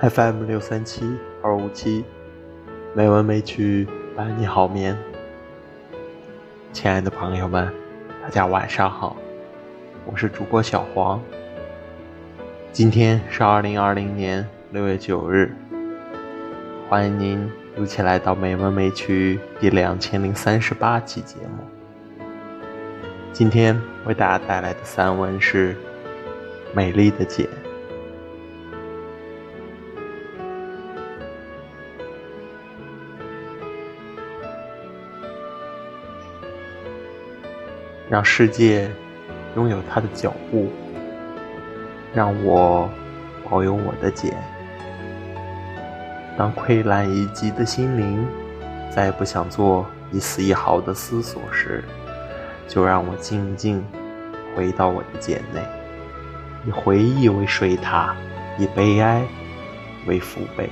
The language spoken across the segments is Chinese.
FM 六三七二五七，美文美曲伴你好眠。亲爱的朋友们，大家晚上好，我是主播小黄。今天是二零二零年六月九日，欢迎您一起来到美文美曲第两千零三十八期节目。今天为大家带来的散文是《美丽的茧》。让世界拥有它的脚步，让我保有我的茧。当溃烂已极的心灵再不想做一丝一毫的思索时，就让我静静回到我的茧内，以回忆为水塔，以悲哀为父辈。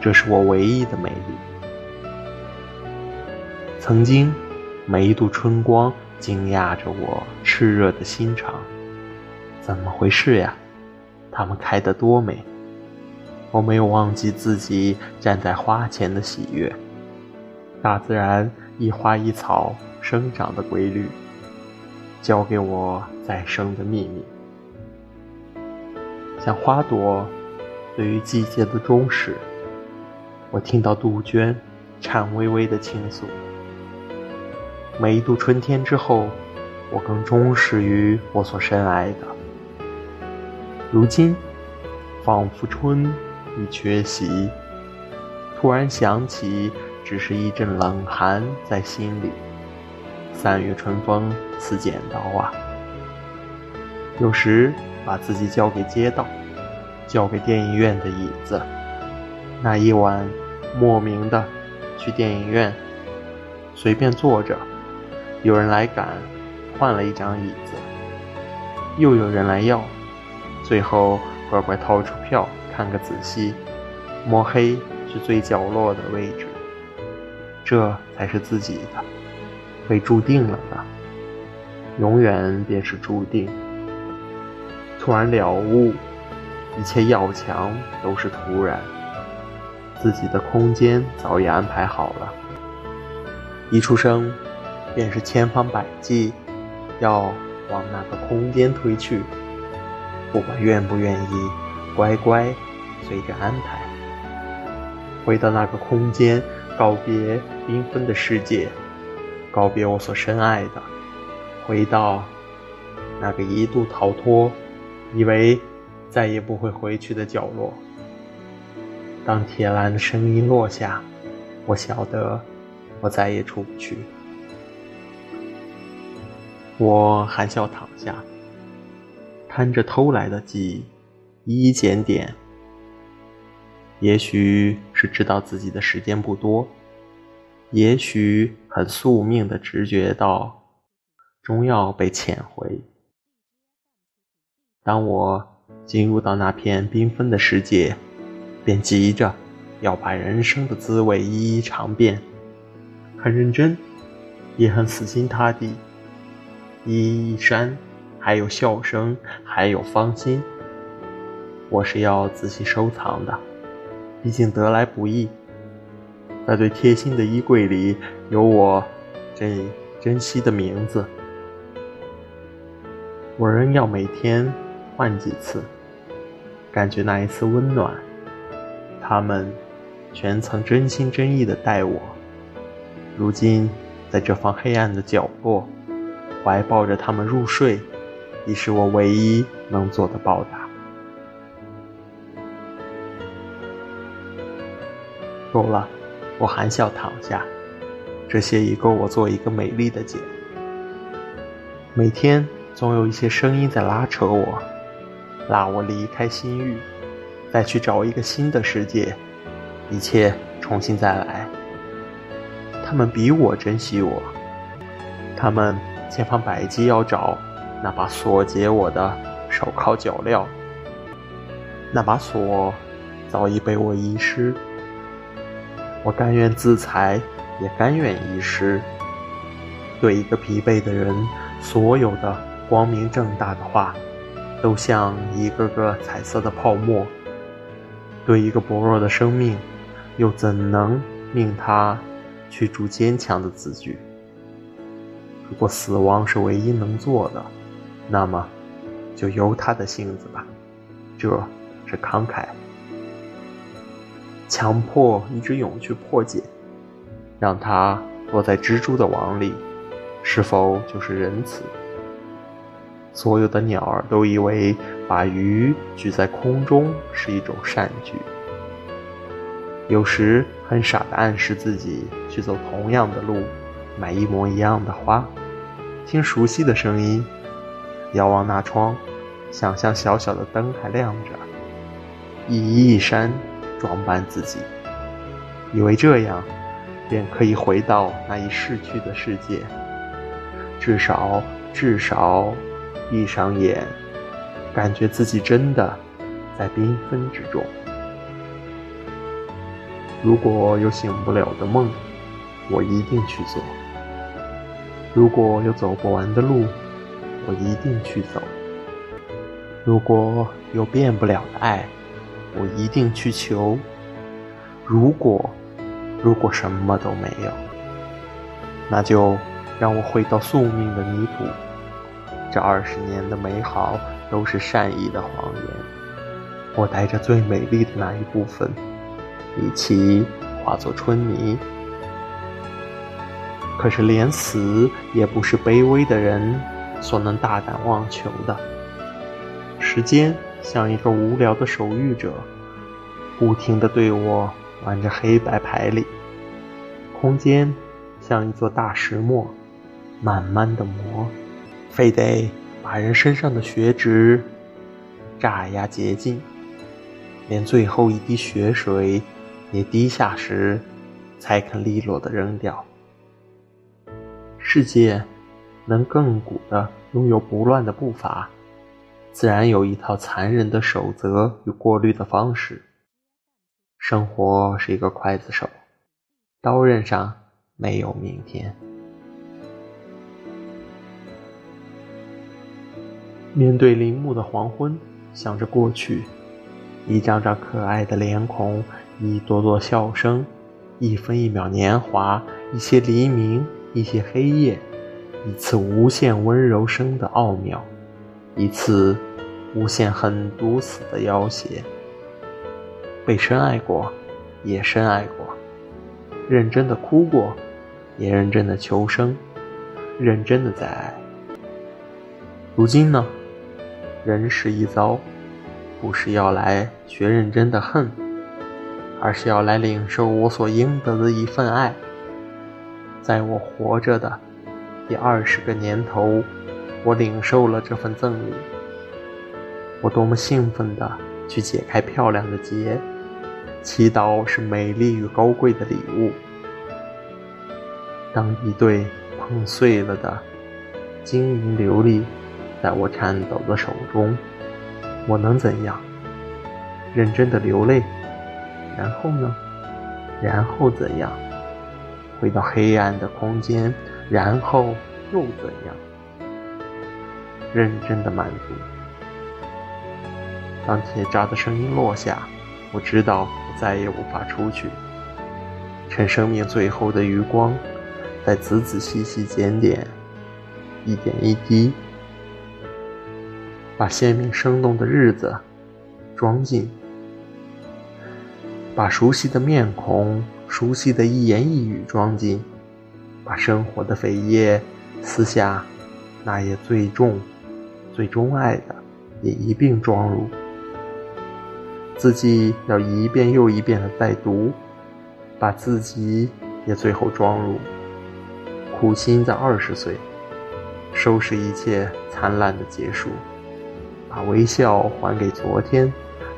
这是我唯一的美丽。曾经。每一度春光惊讶着我炽热的心肠，怎么回事呀？它们开得多美！我没有忘记自己站在花前的喜悦。大自然一花一草生长的规律，教给我再生的秘密。像花朵对于季节的忠实，我听到杜鹃颤巍巍的倾诉。每一度春天之后，我更忠实于我所深爱的。如今，仿佛春已缺席，突然想起，只是一阵冷寒在心里。三月春风似剪刀啊！有时把自己交给街道，交给电影院的椅子。那一晚，莫名的去电影院，随便坐着。有人来赶，换了一张椅子，又有人来要，最后乖乖掏出票看个仔细，摸黑是最角落的位置，这才是自己的，被注定了的，永远便是注定。突然了悟，一切要强都是突然，自己的空间早已安排好了，一出生。便是千方百计要往那个空间推去，不管愿不愿意，乖乖随着安排，回到那个空间，告别缤纷的世界，告别我所深爱的，回到那个一度逃脱，以为再也不会回去的角落。当铁栏的声音落下，我晓得我再也出不去。我含笑躺下，看着偷来的记忆，一一检点。也许是知道自己的时间不多，也许很宿命的直觉到，终要被遣回。当我进入到那片缤纷的世界，便急着要把人生的滋味一一尝遍，很认真，也很死心塌地。衣衫，还有笑声，还有芳心，我是要仔细收藏的，毕竟得来不易。在最贴心的衣柜里，有我最珍惜的名字。我仍要每天换几次，感觉那一次温暖。他们全曾真心真意的待我。如今，在这方黑暗的角落。怀抱着他们入睡，已是我唯一能做的报答。够了，我含笑躺下，这些已够我做一个美丽的茧。每天总有一些声音在拉扯我，拉我离开心域，再去找一个新的世界，一切重新再来。他们比我珍惜我，他们。千方百计要找那把锁解我的手铐脚镣，那把锁早已被我遗失。我甘愿自裁，也甘愿遗失。对一个疲惫的人，所有的光明正大的话，都像一个个彩色的泡沫，对一个薄弱的生命，又怎能命他去筑坚强的字句？如果死亡是唯一能做的，那么就由他的性子吧。这是慷慨。强迫一只蛹去破茧，让它落在蜘蛛的网里，是否就是仁慈？所有的鸟儿都以为把鱼举在空中是一种善举。有时很傻的暗示自己去走同样的路，买一模一样的花，听熟悉的声音，遥望那窗，想象小小的灯还亮着，一衣一衫装扮自己，以为这样便可以回到那一逝去的世界。至少，至少。闭上眼，感觉自己真的在缤纷之中。如果有醒不了的梦，我一定去做；如果有走不完的路，我一定去走；如果有变不了的爱，我一定去求。如果，如果什么都没有，那就让我回到宿命的泥土。这二十年的美好都是善意的谎言。我带着最美丽的那一部分，一起化作春泥。可是连死也不是卑微的人所能大胆妄求的。时间像一个无聊的手谕者，不停地对我玩着黑白牌里。空间像一座大石磨，慢慢的磨。非得把人身上的血脂榨压洁净，连最后一滴血水也滴下时，才肯利落的扔掉。世界能亘古的拥有不乱的步伐，自然有一套残忍的守则与过滤的方式。生活是一个刽子手，刀刃上没有明天。面对林木的黄昏，想着过去，一张张可爱的脸孔，一朵朵笑声，一分一秒年华，一些黎明，一些黑夜，一次无限温柔声的奥妙，一次无限狠毒死的要挟。被深爱过，也深爱过，认真的哭过，也认真的求生，认真的在爱。如今呢？人世一遭，不是要来学认真的恨，而是要来领受我所应得的一份爱。在我活着的第二十个年头，我领受了这份赠礼。我多么兴奋地去解开漂亮的结，祈祷是美丽与高贵的礼物。当一对碰碎了的晶莹琉璃。在我颤抖的手中，我能怎样？认真的流泪，然后呢？然后怎样？回到黑暗的空间，然后又怎样？认真的满足。当铁闸的声音落下，我知道我再也无法出去。趁生命最后的余光，再仔仔细细检点，一点一滴。把鲜明生动的日子装进，把熟悉的面孔、熟悉的一言一语装进，把生活的扉页撕下，那页最重、最钟爱的也一并装入。自己要一遍又一遍的再读，把自己也最后装入。苦心在二十岁，收拾一切灿烂的结束。把微笑还给昨天，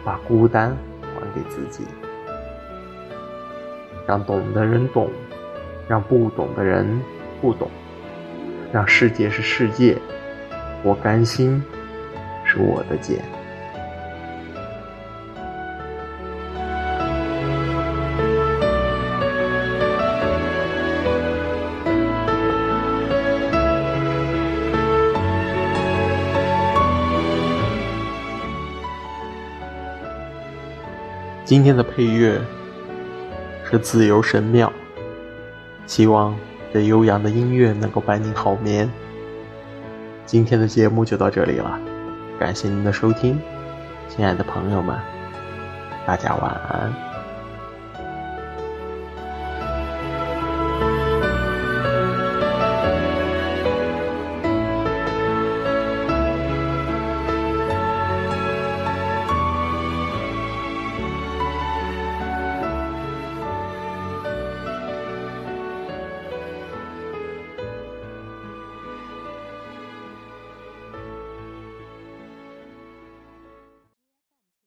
把孤单还给自己，让懂的人懂，让不懂的人不懂，让世界是世界，我甘心是我的剑。今天的配乐这自由神庙，希望这悠扬的音乐能够伴你好眠。今天的节目就到这里了，感谢您的收听，亲爱的朋友们，大家晚安。